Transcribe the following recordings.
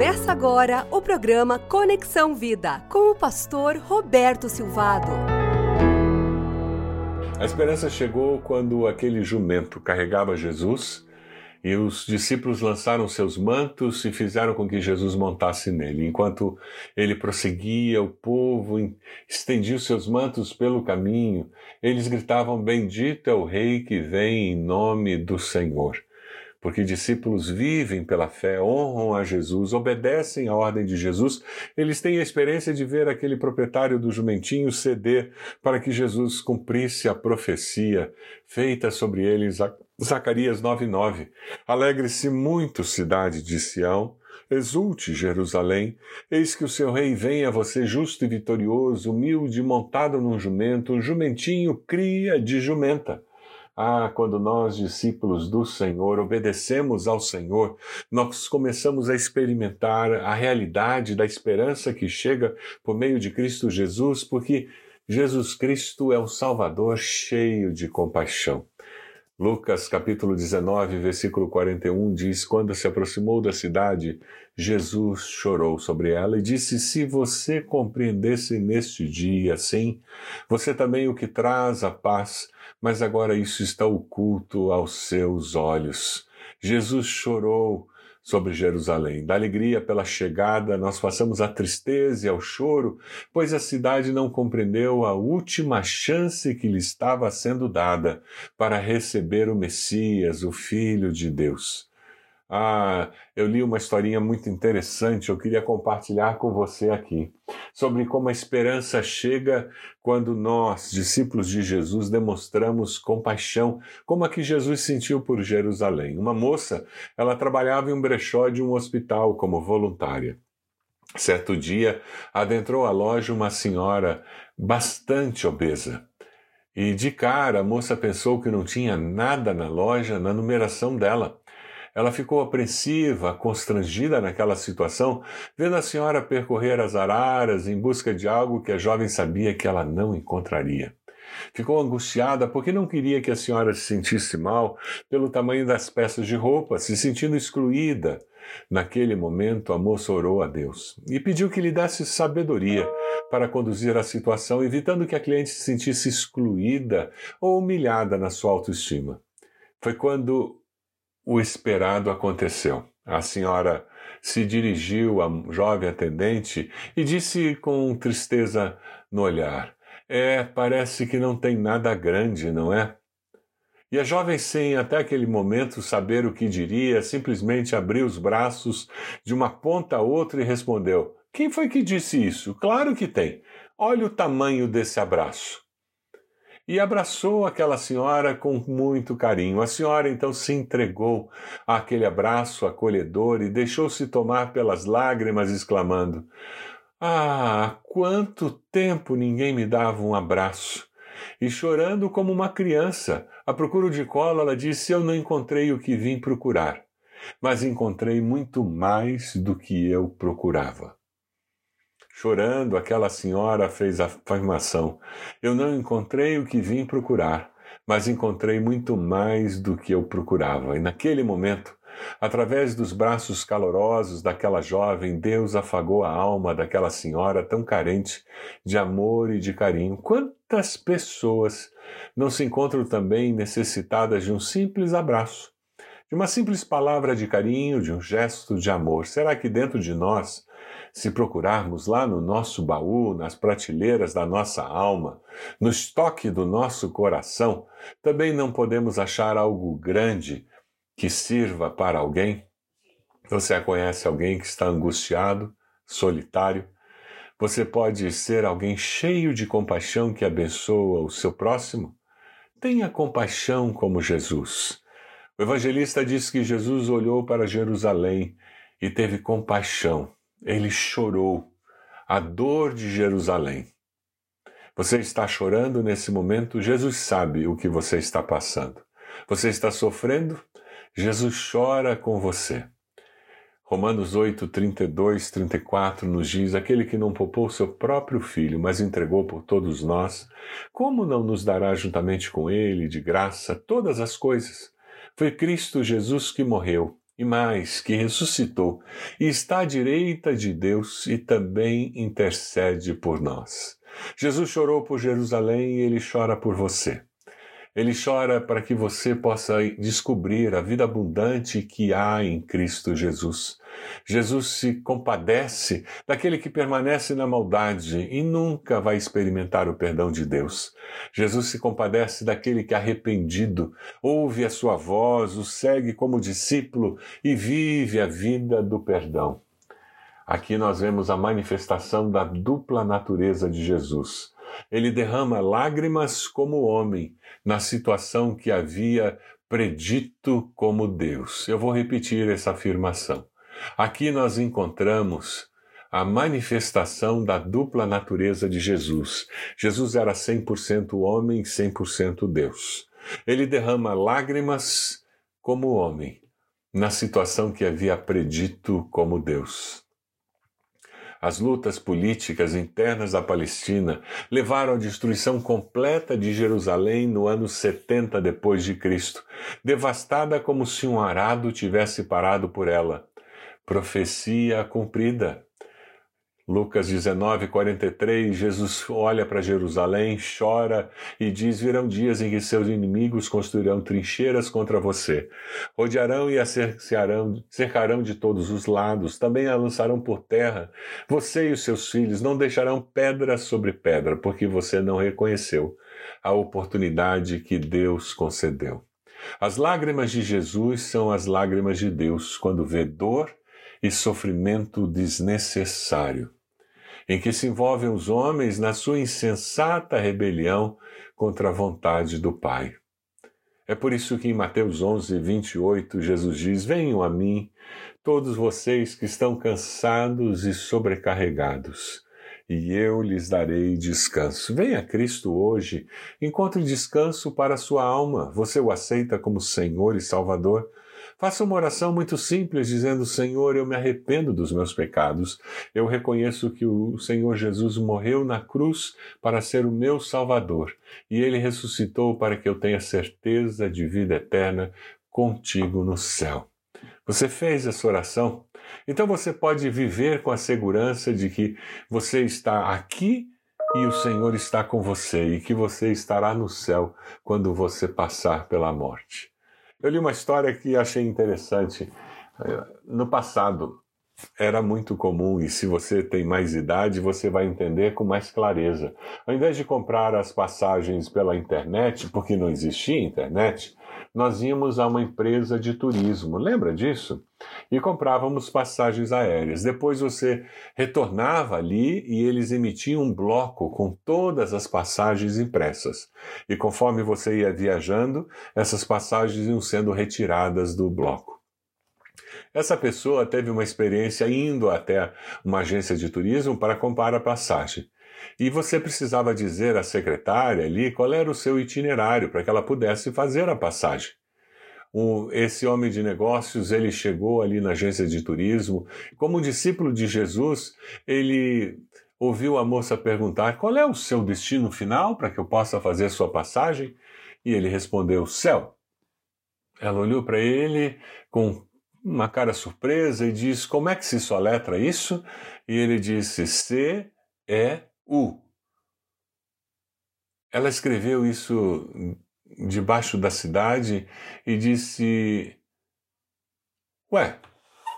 Começa agora o programa Conexão Vida com o pastor Roberto Silvado. A esperança chegou quando aquele jumento carregava Jesus e os discípulos lançaram seus mantos e fizeram com que Jesus montasse nele. Enquanto ele prosseguia, o povo estendia os seus mantos pelo caminho. Eles gritavam: Bendito é o Rei que vem em nome do Senhor porque discípulos vivem pela fé, honram a Jesus, obedecem à ordem de Jesus, eles têm a experiência de ver aquele proprietário do jumentinho ceder para que Jesus cumprisse a profecia feita sobre ele Zacarias 9:9. Alegre-se muito, cidade de Sião, Exulte, Jerusalém, eis que o seu rei vem a você justo e vitorioso, humilde, montado num jumento, um jumentinho cria de jumenta. Ah, quando nós, discípulos do Senhor, obedecemos ao Senhor, nós começamos a experimentar a realidade da esperança que chega por meio de Cristo Jesus, porque Jesus Cristo é o Salvador cheio de compaixão. Lucas capítulo 19, versículo 41 diz: Quando se aproximou da cidade, Jesus chorou sobre ela e disse: Se você compreendesse neste dia, sim, você também o que traz a paz, mas agora isso está oculto aos seus olhos. Jesus chorou sobre Jerusalém. Da alegria pela chegada, nós passamos a tristeza e ao choro, pois a cidade não compreendeu a última chance que lhe estava sendo dada para receber o Messias, o Filho de Deus. Ah, eu li uma historinha muito interessante, eu queria compartilhar com você aqui, sobre como a esperança chega quando nós, discípulos de Jesus, demonstramos compaixão, como a que Jesus sentiu por Jerusalém. Uma moça, ela trabalhava em um brechó de um hospital como voluntária. Certo dia, adentrou a loja uma senhora bastante obesa. E de cara a moça pensou que não tinha nada na loja na numeração dela. Ela ficou apreensiva, constrangida naquela situação, vendo a senhora percorrer as araras em busca de algo que a jovem sabia que ela não encontraria. Ficou angustiada porque não queria que a senhora se sentisse mal pelo tamanho das peças de roupa, se sentindo excluída. Naquele momento, a moça orou a Deus e pediu que lhe desse sabedoria para conduzir a situação, evitando que a cliente se sentisse excluída ou humilhada na sua autoestima. Foi quando o esperado aconteceu. A senhora se dirigiu à jovem atendente e disse com tristeza no olhar: É, parece que não tem nada grande, não é? E a jovem, sem até aquele momento saber o que diria, simplesmente abriu os braços de uma ponta a outra e respondeu: Quem foi que disse isso? Claro que tem. Olha o tamanho desse abraço e abraçou aquela senhora com muito carinho. A senhora então se entregou àquele abraço acolhedor e deixou-se tomar pelas lágrimas, exclamando: Ah, quanto tempo ninguém me dava um abraço! E chorando como uma criança, à procura de colo, ela disse: Eu não encontrei o que vim procurar, mas encontrei muito mais do que eu procurava. Chorando, aquela senhora fez a afirmação: Eu não encontrei o que vim procurar, mas encontrei muito mais do que eu procurava. E naquele momento, através dos braços calorosos daquela jovem, Deus afagou a alma daquela senhora tão carente de amor e de carinho. Quantas pessoas não se encontram também necessitadas de um simples abraço? De uma simples palavra de carinho, de um gesto de amor. Será que dentro de nós se procurarmos lá no nosso baú, nas prateleiras da nossa alma, no estoque do nosso coração, também não podemos achar algo grande que sirva para alguém? Você conhece alguém que está angustiado, solitário? Você pode ser alguém cheio de compaixão que abençoa o seu próximo? Tenha compaixão como Jesus. O evangelista diz que Jesus olhou para Jerusalém e teve compaixão ele chorou a dor de Jerusalém. Você está chorando nesse momento? Jesus sabe o que você está passando. Você está sofrendo? Jesus chora com você. Romanos 8, 32, 34 nos diz: Aquele que não poupou seu próprio filho, mas entregou por todos nós, como não nos dará juntamente com ele, de graça, todas as coisas? Foi Cristo Jesus que morreu e mais, que ressuscitou e está à direita de Deus e também intercede por nós. Jesus chorou por Jerusalém e ele chora por você. Ele chora para que você possa descobrir a vida abundante que há em Cristo Jesus. Jesus se compadece daquele que permanece na maldade e nunca vai experimentar o perdão de Deus. Jesus se compadece daquele que, arrependido, ouve a sua voz, o segue como discípulo e vive a vida do perdão. Aqui nós vemos a manifestação da dupla natureza de Jesus. Ele derrama lágrimas como homem na situação que havia predito como Deus. Eu vou repetir essa afirmação. Aqui nós encontramos a manifestação da dupla natureza de Jesus. Jesus era 100% homem e 100% Deus. Ele derrama lágrimas como homem, na situação que havia predito como Deus. As lutas políticas internas da Palestina levaram à destruição completa de Jerusalém no ano 70 depois de Cristo, devastada como se um arado tivesse parado por ela. Profecia cumprida. Lucas 19, 43, Jesus olha para Jerusalém, chora e diz: Virão dias em que seus inimigos construirão trincheiras contra você. Rodearão e a cercarão, cercarão de todos os lados, também a lançarão por terra. Você e os seus filhos não deixarão pedra sobre pedra, porque você não reconheceu a oportunidade que Deus concedeu. As lágrimas de Jesus são as lágrimas de Deus quando vê dor e sofrimento desnecessário em que se envolvem os homens na sua insensata rebelião contra a vontade do Pai. É por isso que em Mateus 11, 28, Jesus diz: Venham a mim, todos vocês que estão cansados e sobrecarregados, e eu lhes darei descanso. Venha a Cristo hoje, encontre descanso para a sua alma. Você o aceita como Senhor e Salvador? Faça uma oração muito simples, dizendo: Senhor, eu me arrependo dos meus pecados. Eu reconheço que o Senhor Jesus morreu na cruz para ser o meu Salvador e ele ressuscitou para que eu tenha certeza de vida eterna contigo no céu. Você fez essa oração? Então você pode viver com a segurança de que você está aqui e o Senhor está com você e que você estará no céu quando você passar pela morte. Eu li uma história que achei interessante. É, no passado, era muito comum, e se você tem mais idade, você vai entender com mais clareza. Ao invés de comprar as passagens pela internet, porque não existia internet, nós íamos a uma empresa de turismo, lembra disso? E comprávamos passagens aéreas. Depois você retornava ali e eles emitiam um bloco com todas as passagens impressas. E conforme você ia viajando, essas passagens iam sendo retiradas do bloco. Essa pessoa teve uma experiência indo até uma agência de turismo para comprar a passagem. E você precisava dizer à secretária ali qual era o seu itinerário para que ela pudesse fazer a passagem. esse homem de negócios, ele chegou ali na agência de turismo, como discípulo de Jesus, ele ouviu a moça perguntar qual é o seu destino final para que eu possa fazer sua passagem, e ele respondeu: céu. Ela olhou para ele com uma cara surpresa e diz: Como é que se soletra isso? E ele disse: C-E-U. Ela escreveu isso debaixo da cidade e disse: Ué,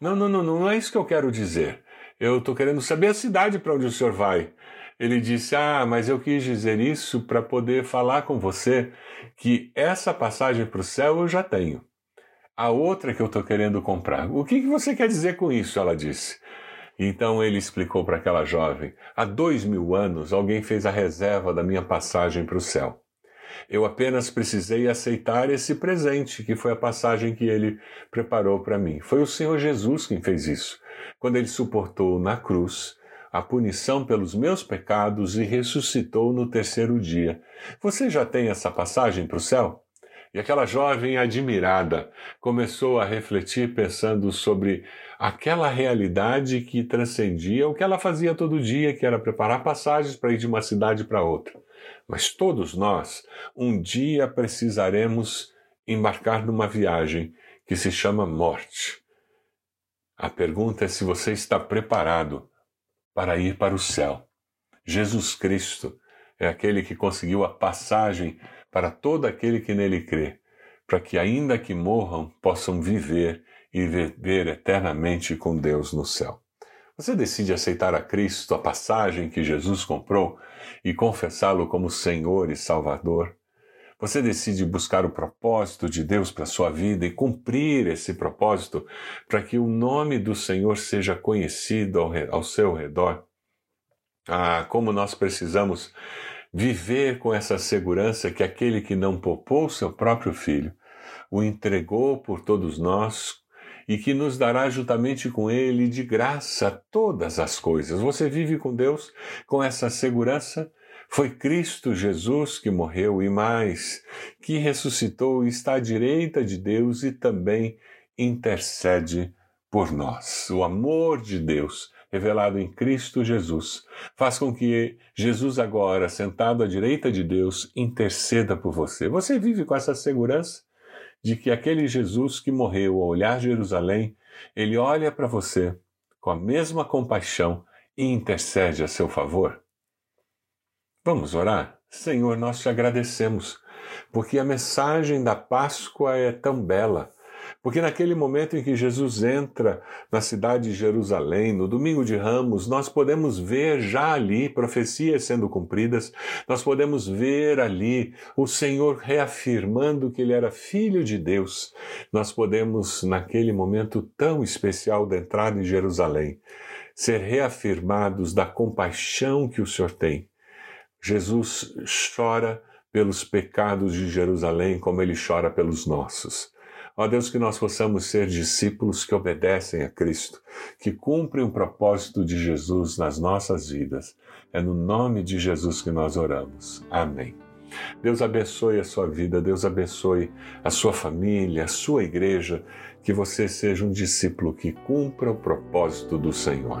não, não, não, não é isso que eu quero dizer. Eu estou querendo saber a cidade para onde o senhor vai. Ele disse: Ah, mas eu quis dizer isso para poder falar com você que essa passagem para o céu eu já tenho a outra que eu estou querendo comprar. O que, que você quer dizer com isso? Ela disse. Então ele explicou para aquela jovem: há dois mil anos alguém fez a reserva da minha passagem para o céu. Eu apenas precisei aceitar esse presente, que foi a passagem que ele preparou para mim. Foi o Senhor Jesus quem fez isso, quando ele suportou na cruz a punição pelos meus pecados e ressuscitou no terceiro dia. Você já tem essa passagem para o céu? E aquela jovem admirada começou a refletir pensando sobre aquela realidade que transcendia o que ela fazia todo dia, que era preparar passagens para ir de uma cidade para outra. Mas todos nós, um dia precisaremos embarcar numa viagem que se chama morte. A pergunta é se você está preparado para ir para o céu. Jesus Cristo é aquele que conseguiu a passagem para todo aquele que nele crê, para que, ainda que morram, possam viver e viver eternamente com Deus no céu. Você decide aceitar a Cristo, a passagem que Jesus comprou, e confessá-lo como Senhor e Salvador? Você decide buscar o propósito de Deus para a sua vida e cumprir esse propósito para que o nome do Senhor seja conhecido ao, ao seu redor? Ah, como nós precisamos viver com essa segurança que aquele que não poupou seu próprio filho, o entregou por todos nós e que nos dará juntamente com Ele de graça todas as coisas. Você vive com Deus com essa segurança? Foi Cristo Jesus que morreu e mais, que ressuscitou e está à direita de Deus e também intercede por nós. O amor de Deus revelado em Cristo Jesus faz com que Jesus agora, sentado à direita de Deus, interceda por você. Você vive com essa segurança? de que aquele Jesus que morreu ao olhar Jerusalém, ele olha para você com a mesma compaixão e intercede a seu favor? Vamos orar? Senhor, nós te agradecemos, porque a mensagem da Páscoa é tão bela porque naquele momento em que Jesus entra na cidade de Jerusalém, no domingo de Ramos, nós podemos ver já ali profecias sendo cumpridas, nós podemos ver ali o Senhor reafirmando que ele era filho de Deus. Nós podemos, naquele momento tão especial da entrada em Jerusalém, ser reafirmados da compaixão que o Senhor tem. Jesus chora pelos pecados de Jerusalém como ele chora pelos nossos. Ó Deus, que nós possamos ser discípulos que obedecem a Cristo, que cumprem o propósito de Jesus nas nossas vidas. É no nome de Jesus que nós oramos. Amém. Deus abençoe a sua vida, Deus abençoe a sua família, a sua igreja, que você seja um discípulo que cumpra o propósito do Senhor.